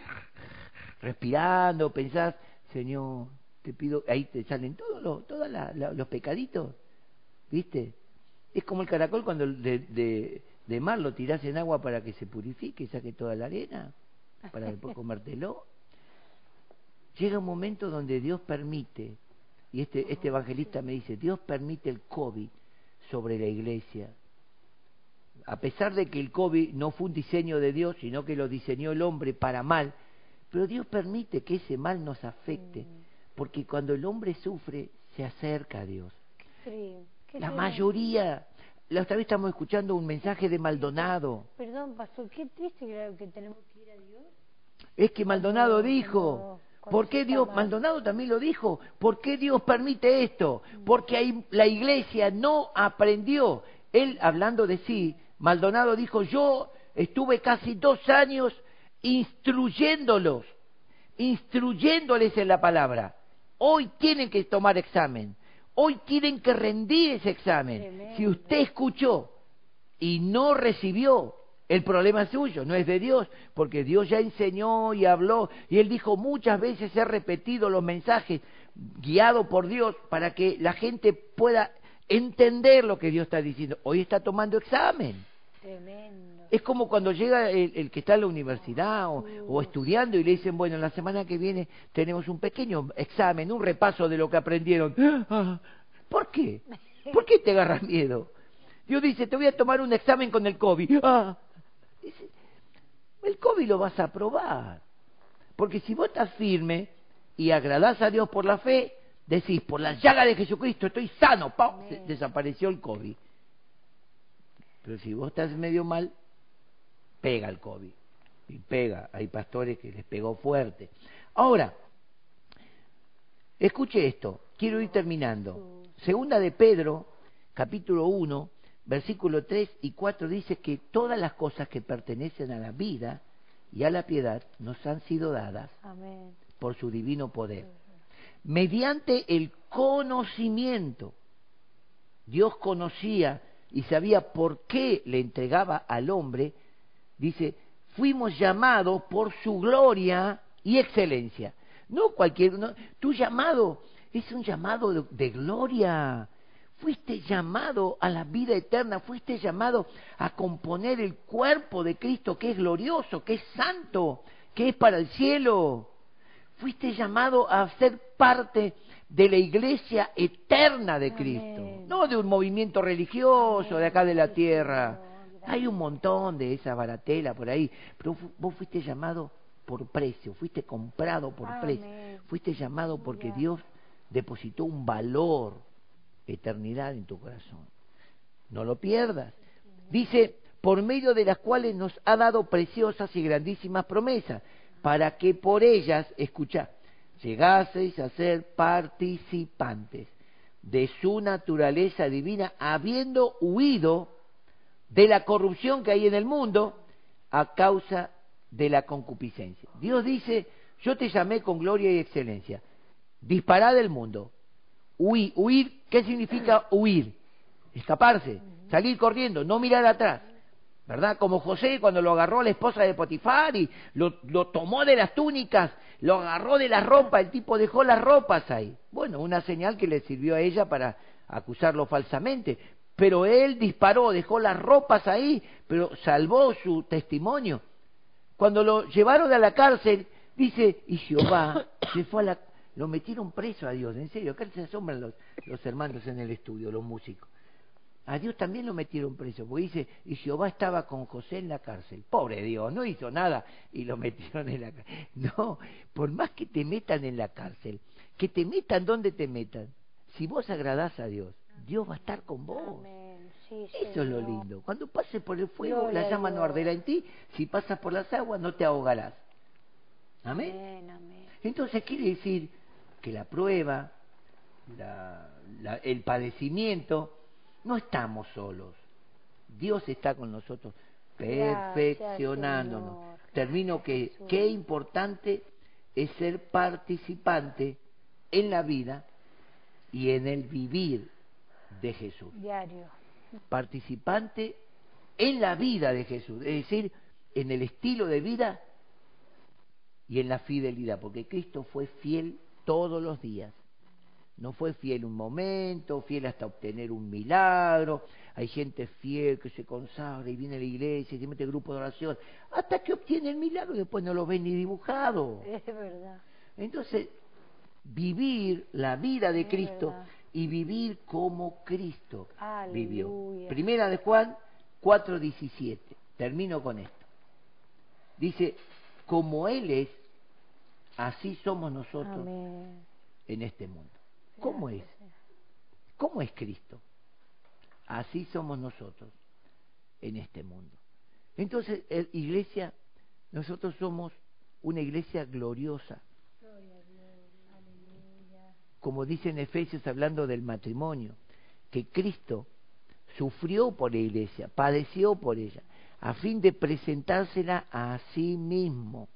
respirando, pensás, Señor, te pido, ahí te salen todos los, todos los pecaditos, ¿viste? Es como el caracol cuando de, de, de mar lo tirás en agua para que se purifique y saque toda la arena, para después comértelo. Llega un momento donde Dios permite, y este, este evangelista me dice, Dios permite el COVID sobre la iglesia. A pesar de que el COVID no fue un diseño de Dios, sino que lo diseñó el hombre para mal, pero Dios permite que ese mal nos afecte, porque cuando el hombre sufre, se acerca a Dios. la mayoría, la otra vez estamos escuchando un mensaje de Maldonado. Perdón, pastor, qué triste que tenemos que ir a Dios. Es que Maldonado dijo, ¿Por qué Dios, Maldonado también lo dijo, ¿por qué Dios permite esto? Porque la iglesia no aprendió. Él, hablando de sí, Maldonado dijo, yo estuve casi dos años instruyéndolos, instruyéndoles en la palabra. Hoy tienen que tomar examen, hoy tienen que rendir ese examen. Si usted escuchó y no recibió, el problema es suyo, no es de Dios, porque Dios ya enseñó y habló, y Él dijo muchas veces, he repetido los mensajes guiado por Dios para que la gente pueda entender lo que Dios está diciendo. Hoy está tomando examen. Tremendo. Es como cuando llega el, que está en la universidad o, estudiando y le dicen, bueno, la semana que viene tenemos un pequeño examen, un repaso de lo que aprendieron. ¿Por qué? ¿Por qué te agarras miedo? Dios dice, te voy a tomar un examen con el COVID. Ah, Dice, el COVID lo vas a probar. Porque si vos estás firme y agradás a Dios por la fe, decís, por la llaga de Jesucristo estoy sano, desapareció el COVID. Pero si vos estás medio mal, pega el COVID. Y pega. Hay pastores que les pegó fuerte. Ahora, escuche esto. Quiero ir terminando. Segunda de Pedro, capítulo 1, versículo 3 y 4 dice que todas las cosas que pertenecen a la vida y a la piedad nos han sido dadas por su divino poder. Mediante el conocimiento, Dios conocía y sabía por qué le entregaba al hombre, dice, fuimos llamados por su gloria y excelencia. No cualquier, tu llamado es un llamado de gloria, Fuiste llamado a la vida eterna, fuiste llamado a componer el cuerpo de Cristo que es glorioso, que es santo, que es para el cielo. Fuiste llamado a ser parte de la iglesia eterna de Cristo, no de un movimiento religioso de acá de la tierra. Hay un montón de esa baratela por ahí, pero vos fuiste llamado por precio, fuiste comprado por precio, fuiste llamado porque Dios depositó un valor eternidad en tu corazón. No lo pierdas. Dice, por medio de las cuales nos ha dado preciosas y grandísimas promesas, para que por ellas, escucha, llegaseis a ser participantes de su naturaleza divina, habiendo huido de la corrupción que hay en el mundo a causa de la concupiscencia. Dios dice, yo te llamé con gloria y excelencia, disparad del mundo, huir, huir ¿Qué significa huir? Escaparse, salir corriendo, no mirar atrás. ¿Verdad? Como José cuando lo agarró la esposa de Potifar y lo, tomó de las túnicas, lo agarró de la ropa, el tipo dejó las ropas ahí. Bueno, una señal que le sirvió a ella para acusarlo falsamente. Pero él disparó, dejó las ropas ahí, pero salvó su testimonio. Cuando lo llevaron a la cárcel, dice, y Jehová se fue a la, lo metieron preso a Dios, en serio, acá se asombran los, los hermanos en el estudio, los músicos. A Dios también lo metieron preso, porque dice, y Jehová estaba con José en la cárcel. Pobre Dios, no hizo nada y lo metieron en la cárcel. No, por más que te metan en la cárcel, que te metan donde te metan, si vos agradás a Dios, Dios va a estar con vos. Eso es lo lindo. Cuando pases por el fuego, la llama no arderá en ti. Si pasas por las aguas, no te ahogarás. Amén. Entonces quiere decir que la prueba, el padecimiento, no estamos solos. Dios está con nosotros, perfeccionándonos. Termino que qué importante es ser participante en la vida y en el vivir de Jesús. Diario. Participante en la vida de Jesús, es decir, en el estilo de vida y en la fidelidad, porque Cristo fue fiel todos los días. No fue fiel un momento, fiel hasta obtener un milagro. Hay gente fiel que se consagra y viene a la iglesia y se mete grupo de oración, hasta que obtiene el milagro y después no lo ven ni dibujado. Es verdad. Entonces, vivir la vida de Cristo y vivir como Cristo vivió. Primera de Juan 4:17. Termino con esto. Dice, como Él es, así somos nosotros en este mundo. ¿Cómo es? ¿Cómo es Cristo? Así somos nosotros en este mundo. Entonces, iglesia, nosotros somos una iglesia gloriosa. Como dice en Efesios hablando del matrimonio, que Cristo sufrió por la iglesia, padeció por ella, a fin de presentársela a sí mismo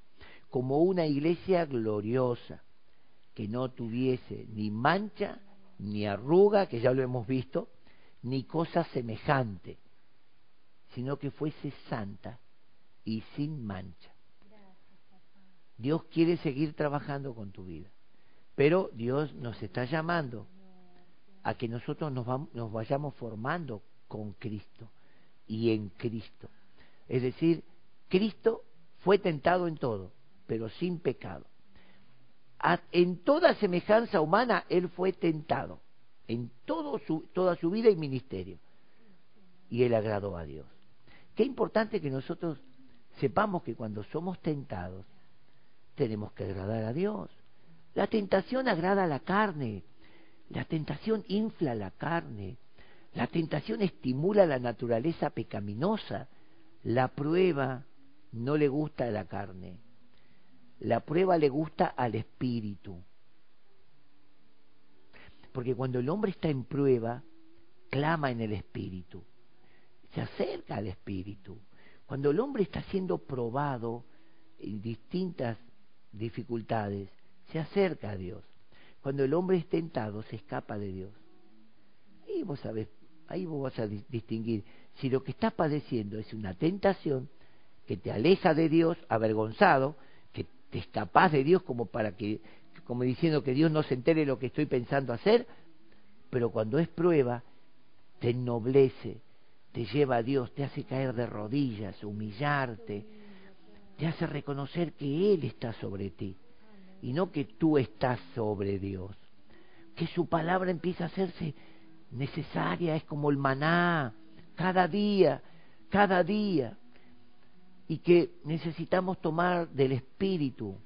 como una iglesia gloriosa, que no tuviese ni mancha, ni arruga, que ya lo hemos visto, ni cosa semejante, sino que fuese santa y sin mancha. Dios quiere seguir trabajando con tu vida, pero Dios nos está llamando a que nosotros nos, nos vayamos formando con Cristo y en Cristo. Es decir, Cristo fue tentado en todo, pero sin pecado. En toda semejanza humana, Él fue tentado, en todo su, toda su vida y ministerio. Y Él agradó a Dios. Qué importante que nosotros sepamos que cuando somos tentados, tenemos que agradar a Dios. La tentación agrada a la carne, la tentación infla la carne, la tentación estimula la naturaleza pecaminosa, la prueba no le gusta a la carne, la prueba le gusta al espíritu. Porque cuando el hombre está en prueba, clama en el espíritu, se acerca al espíritu. Cuando el hombre está siendo probado en distintas dificultades, se acerca a Dios. Cuando el hombre es tentado, se escapa de Dios. Y vos sabés, ahí vos vas a distinguir si lo que estás padeciendo es una tentación que te aleja de Dios, avergonzado, te escapas de Dios como para que, como diciendo que Dios no se entere lo que estoy pensando hacer, pero cuando es prueba, te ennoblece, te lleva a Dios, te hace caer de rodillas, humillarte, te hace reconocer que Él está sobre ti y no que tú estás sobre Dios, que su palabra empieza a hacerse necesaria, es como el maná, cada día, cada día, y que necesitamos tomar del Espíritu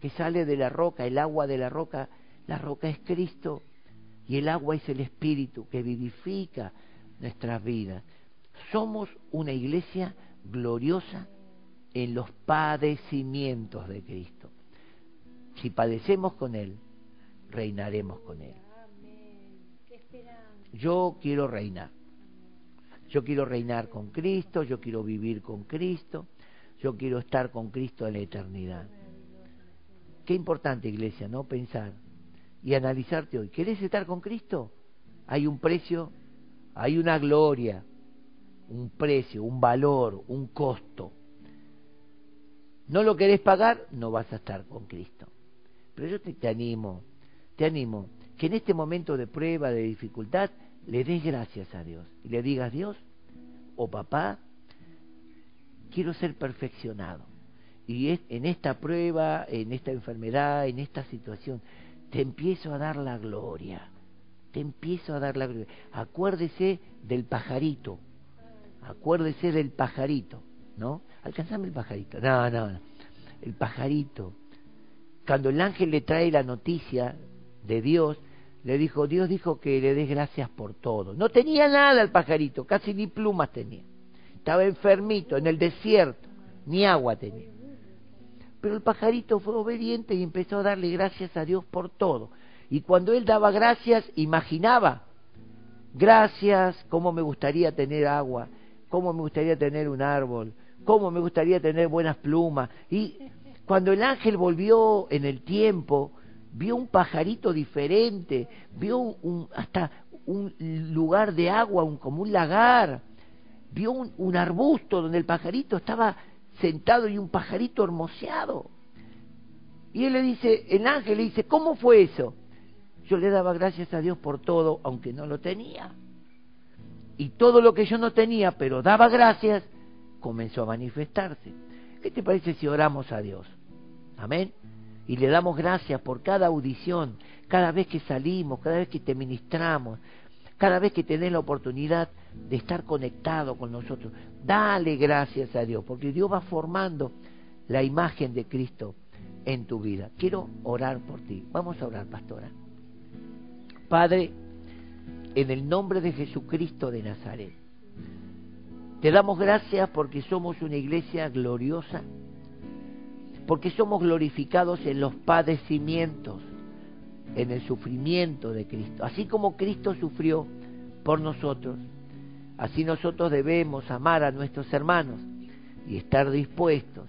que sale de la roca, el agua de la roca, la roca es Cristo y el agua es el Espíritu que vivifica nuestras vidas. Somos una iglesia gloriosa en los padecimientos de Cristo. Si padecemos con Él, reinaremos con Él. Yo quiero reinar. Yo quiero reinar con Cristo, yo quiero vivir con Cristo, yo quiero estar con Cristo en la eternidad. Qué importante, iglesia, ¿no? Pensar y analizarte hoy. ¿Querés estar con Cristo? Hay un precio, hay una gloria, un precio, un valor, un costo. ¿No lo querés pagar? No vas a estar con Cristo. Pero yo te, animo, te animo que en este momento de prueba, de dificultad, le des gracias a Dios y le digas, Dios, o oh papá, quiero ser perfeccionado. Y en esta prueba, en esta enfermedad, en esta situación, te empiezo a dar la gloria. Te empiezo a dar la gloria. Acuérdese del pajarito. Acuérdese del pajarito. ¿No? Alcanzame el pajarito. No, no, no. El pajarito. Cuando el ángel le trae la noticia de Dios, le dijo, Dios dijo que le des gracias por todo. No tenía nada el pajarito, casi ni plumas tenía. Estaba enfermito, en el desierto, ni agua tenía. Pero el pajarito fue obediente y empezó a darle gracias a Dios por todo. Y cuando él daba gracias, imaginaba, gracias, cómo me gustaría tener agua, cómo me gustaría tener un árbol, cómo me gustaría tener buenas plumas. Y cuando el ángel volvió en el tiempo, vio un pajarito diferente, vio un, hasta un lugar de agua, un, como un lagar, vio un, arbusto donde el pajarito estaba sentado y un pajarito hermoseado. Y él le dice, el ángel le dice, ¿cómo fue eso? Yo le daba gracias a Dios por todo, aunque no lo tenía. Y todo lo que yo no tenía, pero daba gracias, comenzó a manifestarse. ¿Qué te parece si oramos a Dios? Amén. Y le damos gracias por cada audición, cada vez que salimos, cada vez que te ministramos, cada vez que tenés la oportunidad de estar conectado con nosotros. Dale gracias a Dios, porque Dios va formando la imagen de Cristo en tu vida. Quiero orar por ti. Vamos a orar, pastora. Padre, en el nombre de Jesucristo de Nazaret, te damos gracias porque somos una iglesia gloriosa, porque somos glorificados en los padecimientos, en el sufrimiento de Cristo. Así como Cristo sufrió por nosotros, así nosotros debemos amar a nuestros hermanos y estar dispuestos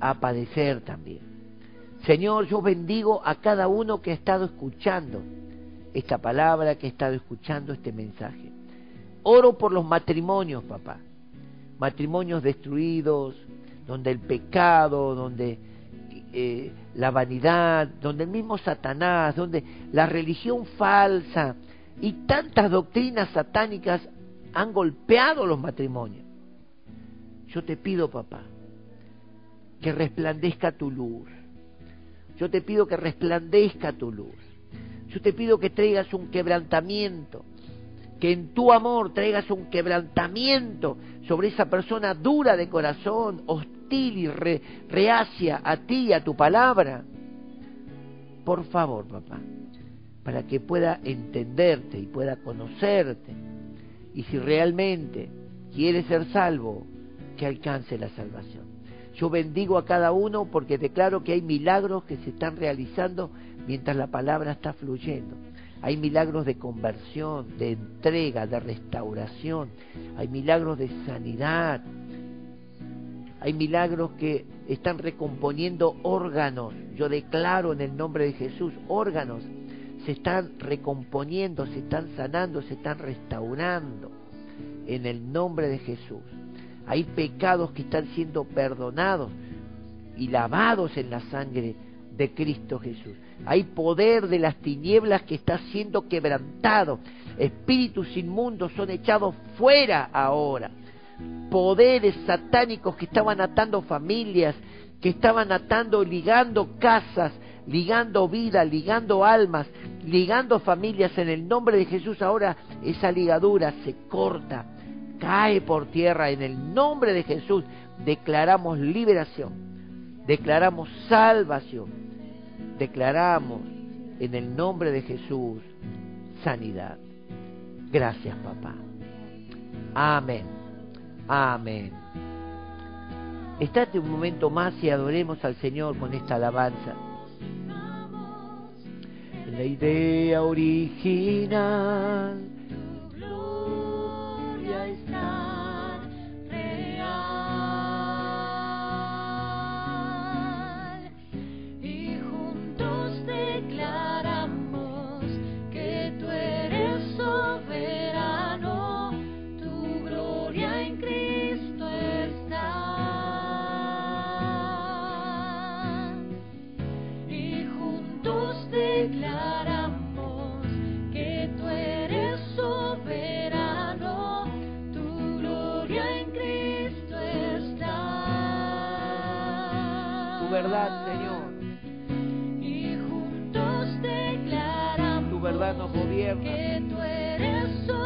a padecer también. Señor, yo bendigo a cada uno que ha estado escuchando esta palabra, que ha estado escuchando este mensaje. Oro por los matrimonios, papá. Matrimonios destruidos, donde el pecado, donde eh, la vanidad, donde el mismo Satanás, donde la religión falsa y tantas doctrinas satánicas han golpeado los matrimonios. Yo te pido, papá, que resplandezca tu luz. Yo te pido que resplandezca tu luz. Yo te pido que traigas un quebrantamiento, que en tu amor traigas un quebrantamiento sobre esa persona dura de corazón, hostil y reacia a ti a tu palabra. Por favor, papá, para que pueda entenderte y pueda conocerte. Y si realmente quiere ser salvo, que alcance la salvación. Yo bendigo a cada uno porque declaro que hay milagros que se están realizando mientras la palabra está fluyendo. Hay milagros de conversión, de entrega, de restauración. Hay milagros de sanidad. Hay milagros que están recomponiendo órganos. Yo declaro en el nombre de Jesús, órganos se están recomponiendo, se están sanando, se están restaurando. En el nombre de Jesús. Hay pecados que están siendo perdonados y lavados en la sangre de Cristo Jesús. Hay poder de las tinieblas que está siendo quebrantado. Espíritus inmundos son echados fuera ahora. Poderes satánicos que estaban atando familias, que estaban atando, ligando casas, ligando vida, ligando almas, ligando familias en el nombre de Jesús. Ahora esa ligadura se corta, cae por tierra en el nombre de Jesús. Declaramos liberación, declaramos salvación declaramos en el nombre de Jesús sanidad. Gracias, papá. Amén. Amén. Estate un momento más y adoremos al Señor con esta alabanza. La idea original Declaramos que tú eres verano, tu gloria en Cristo está. Tu verdad, Señor. Y juntos declaramos que tú eres.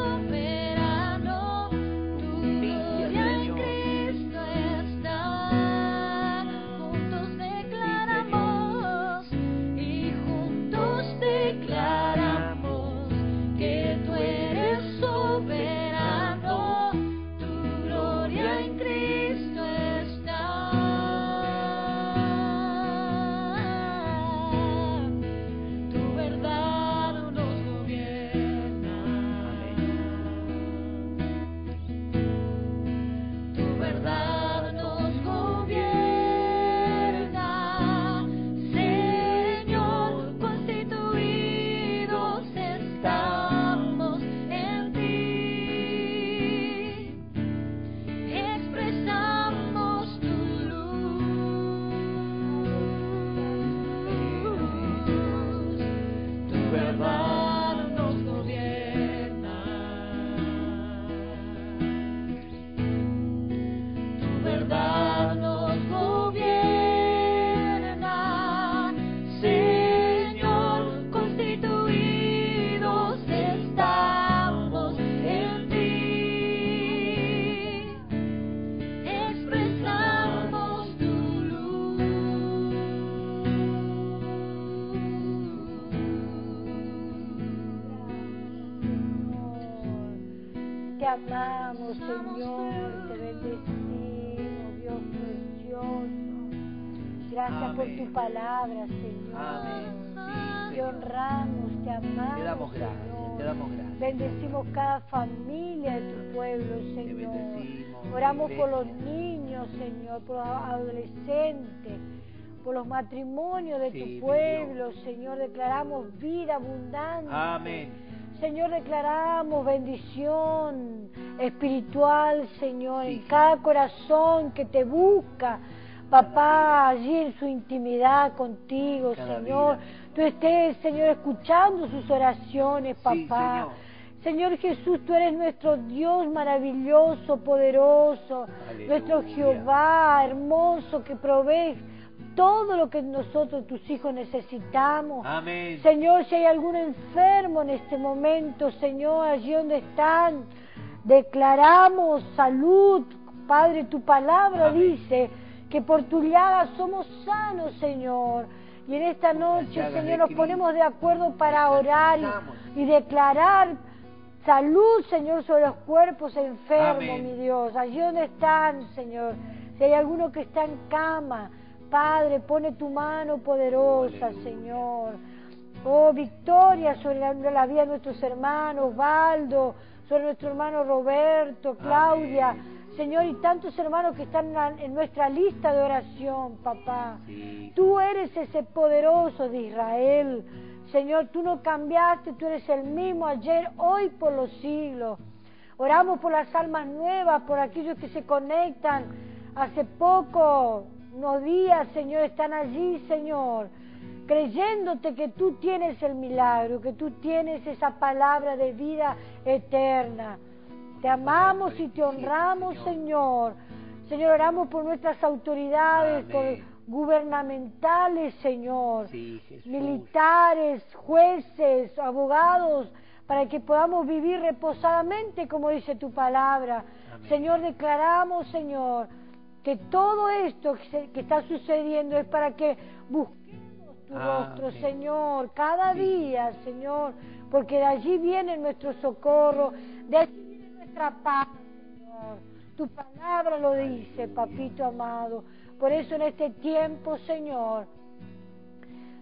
Te amamos, Señor, te bendecimos, Dios precioso. Gracias por tu palabra, Señor. Amén. Te honramos, te amamos. Te damos gracias, Señor. te damos gracias. Bendecimos cada familia de tu pueblo, Señor. Oramos por los niños, Señor, por los adolescentes, por los matrimonios de Sí, tu pueblo, Señor. Declaramos vida abundante. Amén. Señor, declaramos bendición espiritual, Señor, Sí, en cada corazón que te busca. Papá, allí en su intimidad contigo, Cada Señor. vida. Tú estés, Señor, escuchando sus oraciones, papá. Señor. Señor Jesús, tú eres nuestro Dios maravilloso, poderoso, Aleluya. nuestro Jehová hermoso que provee todo lo que nosotros, tus hijos, necesitamos. Amén. Señor, si hay algún enfermo en este momento, Señor, allí donde están, declaramos salud. Padre, tu palabra Amén. dice que por tu llaga somos sanos, Señor. Y en esta noche, Señor, nos ponemos de acuerdo para orar y, y declarar salud, Señor, sobre los cuerpos enfermos, Amén. mi Dios. Allí donde están, Señor. Si hay alguno que está en cama, Padre, pone tu mano poderosa, Aleluya. Señor. Oh, victoria sobre la, la vida de nuestros hermanos, Valdo, sobre nuestro hermano Roberto, Claudia. Amén. Señor, y tantos hermanos que están en, nuestra lista de oración, papá. Sí. Tú eres ese poderoso de Israel. Señor, tú no cambiaste, tú eres el mismo ayer, hoy, por los siglos. Oramos por las almas nuevas, por aquellos que se conectan. Hace poco, unos días, Señor, están allí, Señor, creyéndote que tú tienes el milagro, que tú tienes esa palabra de vida eterna. Te amamos y te honramos, Señor. Señor, oramos por nuestras autoridades, por gubernamentales, Señor Sí, militares, jueces, abogados, para que podamos vivir reposadamente, como dice tu palabra. Amén. Señor, declaramos, Señor, que todo esto que, está sucediendo es para que busquemos tu Amén. rostro, Señor, cada Sí. día, Señor, porque de allí viene nuestro socorro, de allí viene nuestra paz, Señor. Tu palabra lo dice, papito amado. Por eso en este tiempo, Señor,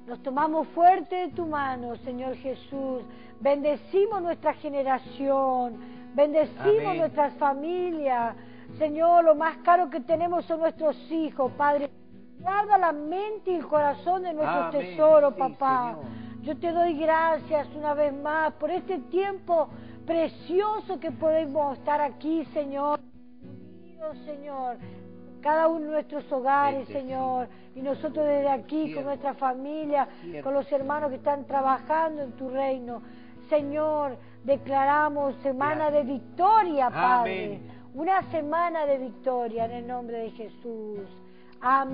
nos tomamos fuerte de tu mano, Señor Jesús. Bendecimos nuestra generación, bendecimos Amén. nuestras familias. Señor, lo más caro que tenemos son nuestros hijos, Padre. Guarda la mente y el corazón de Amén. tesoros, Sí, papá. Señor. Yo te doy gracias una vez más por este tiempo precioso que podemos estar aquí, Señor. Unidos, Señor. Cada uno de nuestros hogares, Este, Señor. Y nosotros desde aquí, Cierto. con nuestra familia, Cierto. con los hermanos que están trabajando en tu reino. Señor, declaramos semana de victoria, Padre. Amén. Una semana de victoria en el nombre de Jesús. Amén.